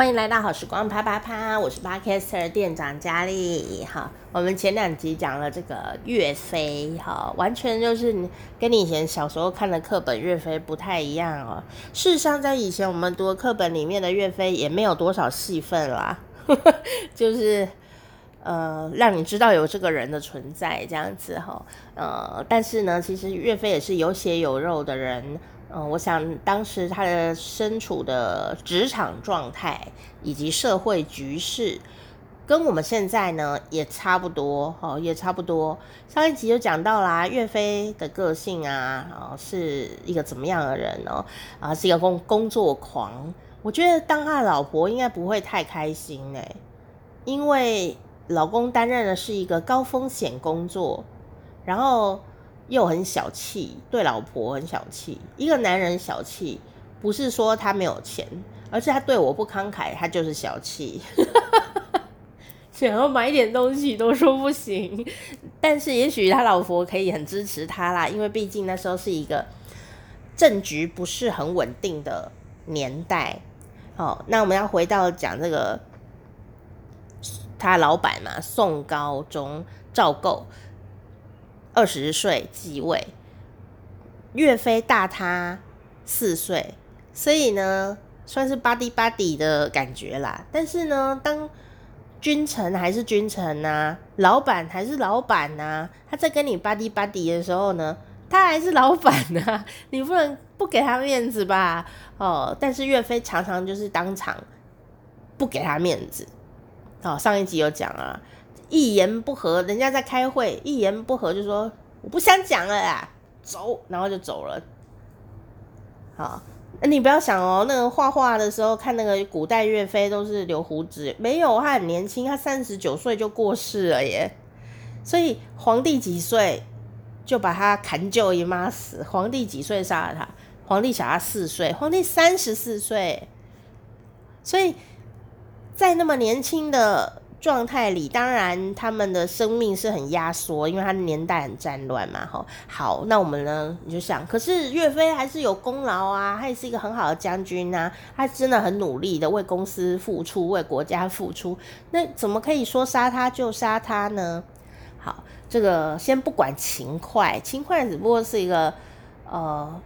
欢迎来到好时光啪啪啪，我是 Podcaster 店长佳丽。好，我们前两集讲了这个岳飞，哈，完全就是跟你以前小时候看的课本岳飞不太一样哦。事实上，在以前我们读的课本里面的岳飞也没有多少戏份啦，就是呃，让你知道有这个人的存在这样子哈。呃，但是呢，其实岳飞也是有血有肉的人。嗯，我想当时他的身处的职场状态以及社会局势，跟我们现在呢也差不多，哦，也差不多。上一集就讲到啦，岳飞的个性啊，哦，是一个怎么样的人呢？啊，是一个工工作狂。我觉得当他的老婆应该不会太开心呢，因为老公担任的是一个高风险工作，然后。又很小气，对老婆很小气。一个男人小气，不是说他没有钱，而是他对我不慷慨，他就是小气。想要买一点东西都说不行。但是也许他老婆可以很支持他啦，因为毕竟那时候是一个政局不是很稳定的年代。好，那我们要回到讲这个他老板嘛，宋高宗赵构。二十岁继位，岳飞大他四岁，所以呢，算是 buddy buddy 的感觉啦。但是呢，当君臣还是君臣呐、啊，老板还是老板呐、啊，他在跟你 buddy buddy 的时候呢，他还是老板呐、啊，你不能不给他面子吧？哦，但是岳飞常常就是当场不给他面子。哦，上一集有讲啊。一言不合，人家在开会，一言不合就说我不想讲了啦，走，然后就走了。好，那你不要想哦，那个画画的时候看那个古代岳飞都是留胡子，没有，他很年轻，他三十九岁就过世了耶。所以皇帝几岁就把他砍舅姨妈死，皇帝几岁杀了他？皇帝小他四岁，皇帝三十四岁，所以在那么年轻的。状态里，当然他们的生命是很压缩，因为他的年代很战乱嘛。吼，好，那我们呢？你就想，可是岳飞还是有功劳啊，他也是一个很好的将军啊，他真的很努力的为公司付出，为国家付出。那怎么可以说杀他就杀他呢？好，这个先不管秦桧，秦桧只不过是一个呃。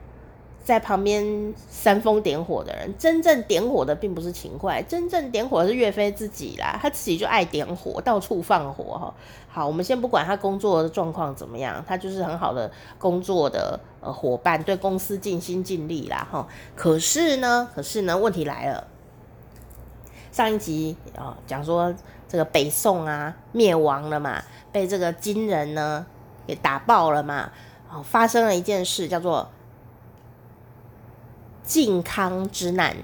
在旁边煽风点火的人，真正点火的并不是秦桧，真正点火的是岳飞自己啦。他自己就爱点火，到处放火哈。好，我们先不管他工作的状况怎么样，他就是很好的工作的呃伙伴，对公司尽心尽力啦哈。可是呢，可是呢，问题来了。上一集啊讲说这个北宋啊灭亡了嘛，被这个金人呢给打爆了嘛。哦，发生了一件事叫做。靖康之难，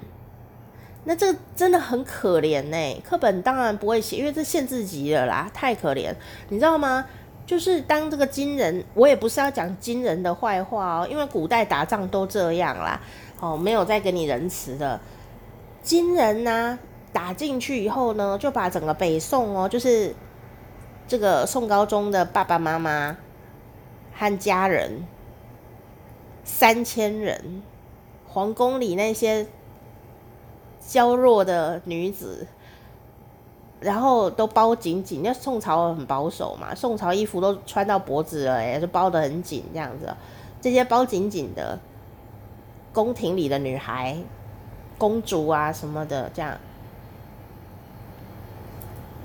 那这真的很可怜呢。课本当然不会写，因为这限制级了啦，太可怜。你知道吗？就是当这个金人，我也不是要讲金人的坏话哦，因为古代打仗都这样啦，哦，没有再给你仁慈的。金人呢、打进去以后呢，就把整个北宋哦，就是这个宋高宗的爸爸妈妈和家人三千人。皇宫里那些娇弱的女子，然后都包紧紧。那宋朝很保守嘛，宋朝衣服都穿到脖子了，哎，就包得很紧这样子。这些包紧紧的宫廷里的女孩、公主啊什么的，这样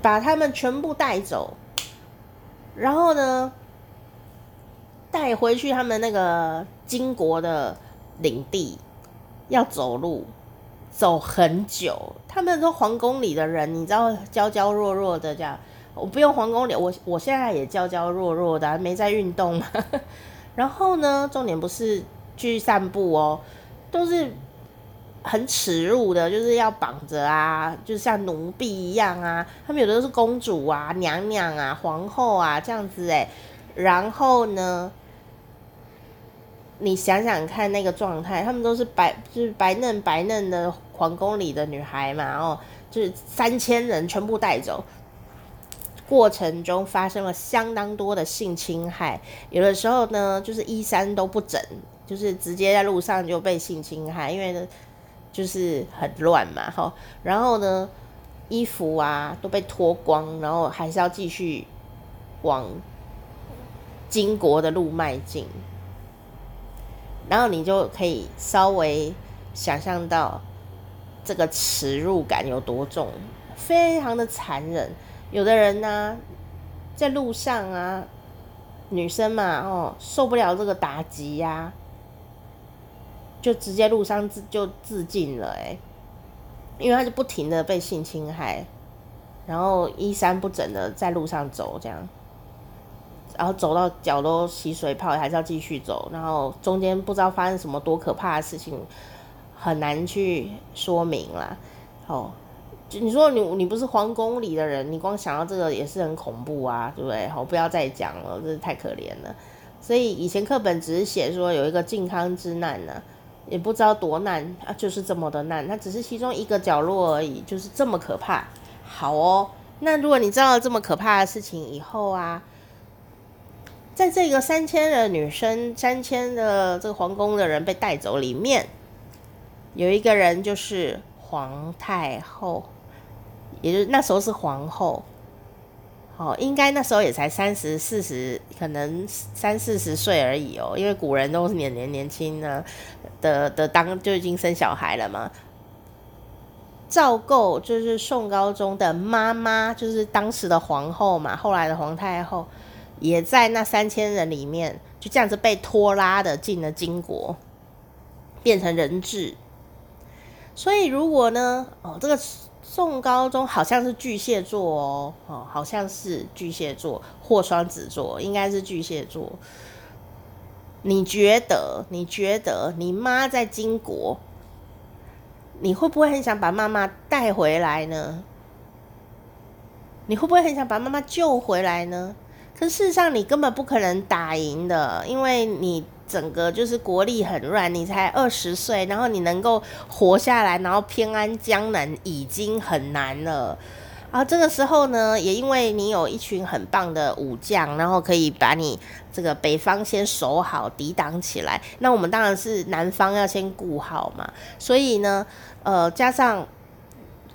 把他们全部带走，然后呢，带回去他们那个金国的领地。要走路，走很久。他们说皇宫里的人，你知道，娇娇弱弱的这样。我不用皇宫里，我我现在也娇娇弱弱的，没在运动嘛。然后呢，重点不是去散步哦，都是很耻辱的，就是要绑着啊，就像奴婢一样啊。他们有的都是公主啊、娘娘啊、皇后啊这样子诶。然后呢？你想想看那个状态，他们都是白，就是白嫩白嫩的皇宫里的女孩嘛，然后就是三千人全部带走，过程中发生了相当多的性侵害，有的时候呢，就是衣衫都不整，就是直接在路上就被性侵害，因为呢，就是很乱嘛，哈，然后呢，衣服啊都被脱光，然后还是要继续往金国的路迈进，然后你就可以稍微想象到这个耻辱感有多重，非常的残忍。有的人呢、在路上啊，女生嘛，哦，受不了这个打击呀、就直接路上自就自尽了，哎，因为他就不停的被性侵害，然后衣衫不整的在路上走，这样，然后走到脚都起水泡，还是要继续走，然后中间不知道发生什么多可怕的事情，很难去说明啦，哦。就你说你你不是皇宫里的人，你光想到这个也是很恐怖啊，对不对？好，不要再讲了，这是太可怜了。所以以前课本只是写说有一个靖康之难呢、也不知道多难啊，就是这么的难，它只是其中一个角落而已，就是这么可怕。好哦，那如果你知道这么可怕的事情以后啊，在这个三千的女生、三千的这个皇宫的人被带走里面，有一个人就是皇太后。也就是那时候是皇后，哦，应该那时候也才三十四十，可能三四十岁而已哦，因为古人都是年年年轻呢的的当就已经生小孩了嘛。赵构就是宋高宗的妈妈，就是当时的皇后嘛，后来的皇太后也在那三千人里面，就这样子被拖拉的进了金国，变成人质。所以如果呢，哦，这个。宋高宗好像是巨蟹座哦，哦，好像是巨蟹座或双子座，应该是巨蟹座。你觉得？你觉得你妈在金国，你会不会很想把妈妈带回来呢？你会不会很想把妈妈救回来呢？可事实上，你根本不可能打赢的，因为你。整个就是国力很乱，你才二十岁，然后你能够活下来，然后偏安江南已经很难了。啊，这个时候呢，也因为你有一群很棒的武将，然后可以把你这个北方先守好，抵挡起来。那我们当然是南方要先顾好嘛。所以呢，呃，加上。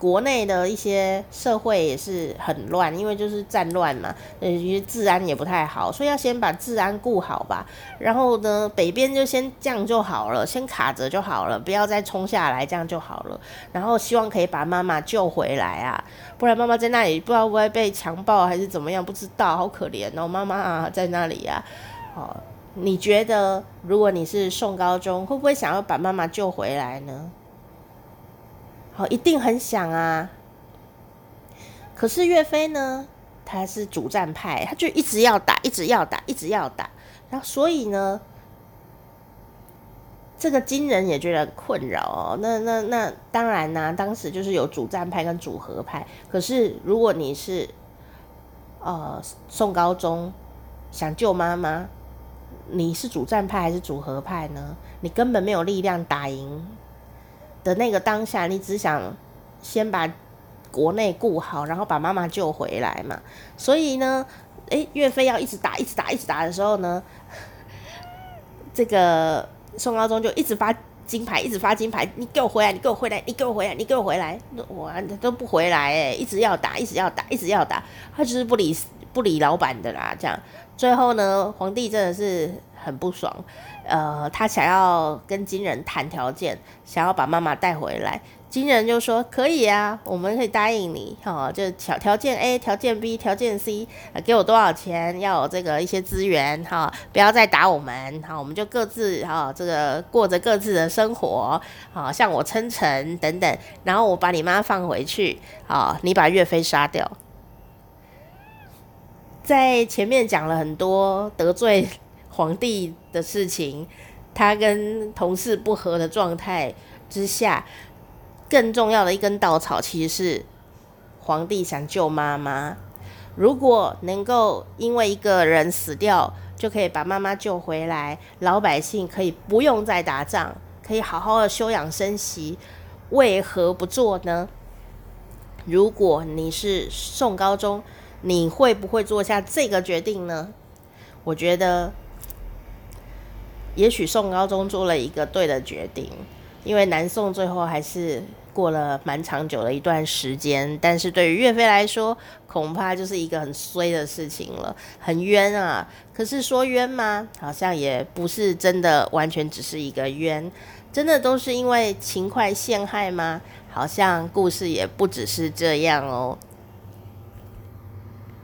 国内的一些社会也是很乱，因为就是战乱嘛，呃，治安也不太好，所以要先把治安顾好吧。然后呢，北边就先这样就好了，先卡着就好了，不要再冲下来，这样就好了。然后希望可以把妈妈救回来啊，不然妈妈在那里不知道会不会被强暴还是怎么样，不知道，好可怜哦，妈妈啊在那里呀。哦，你觉得如果你是宋高宗，会不会想要把妈妈救回来呢？一定很想啊！可是岳飞呢？他是主战派，他就一直要打，一直要打，一直要打。然后，所以呢，这个金人也觉得很困扰哦。那、那、那，当然呢、当时就是有主战派跟主和派。可是，如果你是呃宋高宗想救妈妈，你是主战派还是主和派呢？你根本没有力量打赢。的那个当下，你只想先把国内顾好，然后把妈妈救回来嘛。所以呢，诶，岳飞要一直打，一直打，一直打的时候呢，这个宋高宗就一直发金牌，一直发金牌，你给我回来，你给我回来，你给我回来，你给我回来，我都不回来诶，一直要打，一直要打，一直要打，他就是不理不理老板的啦。这样，最后呢，皇帝真的是。很不爽，呃，他想要跟金人谈条件，想要把妈妈带回来。金人就说：“可以啊，我们可以答应你，哈、哦，就条条件 A、条件 B、条件 C，给我多少钱，要有这个一些资源，哈、不要再打我们，好、我们就各自哈、这个过着各自的生活，好、哦，向我称臣等等，然后我把你妈放回去，好、你把岳飞杀掉。在前面讲了很多得罪。”皇帝的事情，他跟同事不和的状态之下，更重要的一根稻草其实是皇帝想救妈妈。如果能够因为一个人死掉，就可以把妈妈救回来，老百姓可以不用再打仗，可以好好的休养生息，为何不做呢？如果你是宋高宗，你会不会做下这个决定呢？我觉得。也许宋高宗做了一个对的决定，因为南宋最后还是过了蛮长久的一段时间，但是对于岳飞来说，恐怕就是一个很衰的事情了，很冤啊。可是说冤吗？好像也不是真的，完全只是一个冤，真的都是因为秦桧陷害吗？好像故事也不只是这样哦。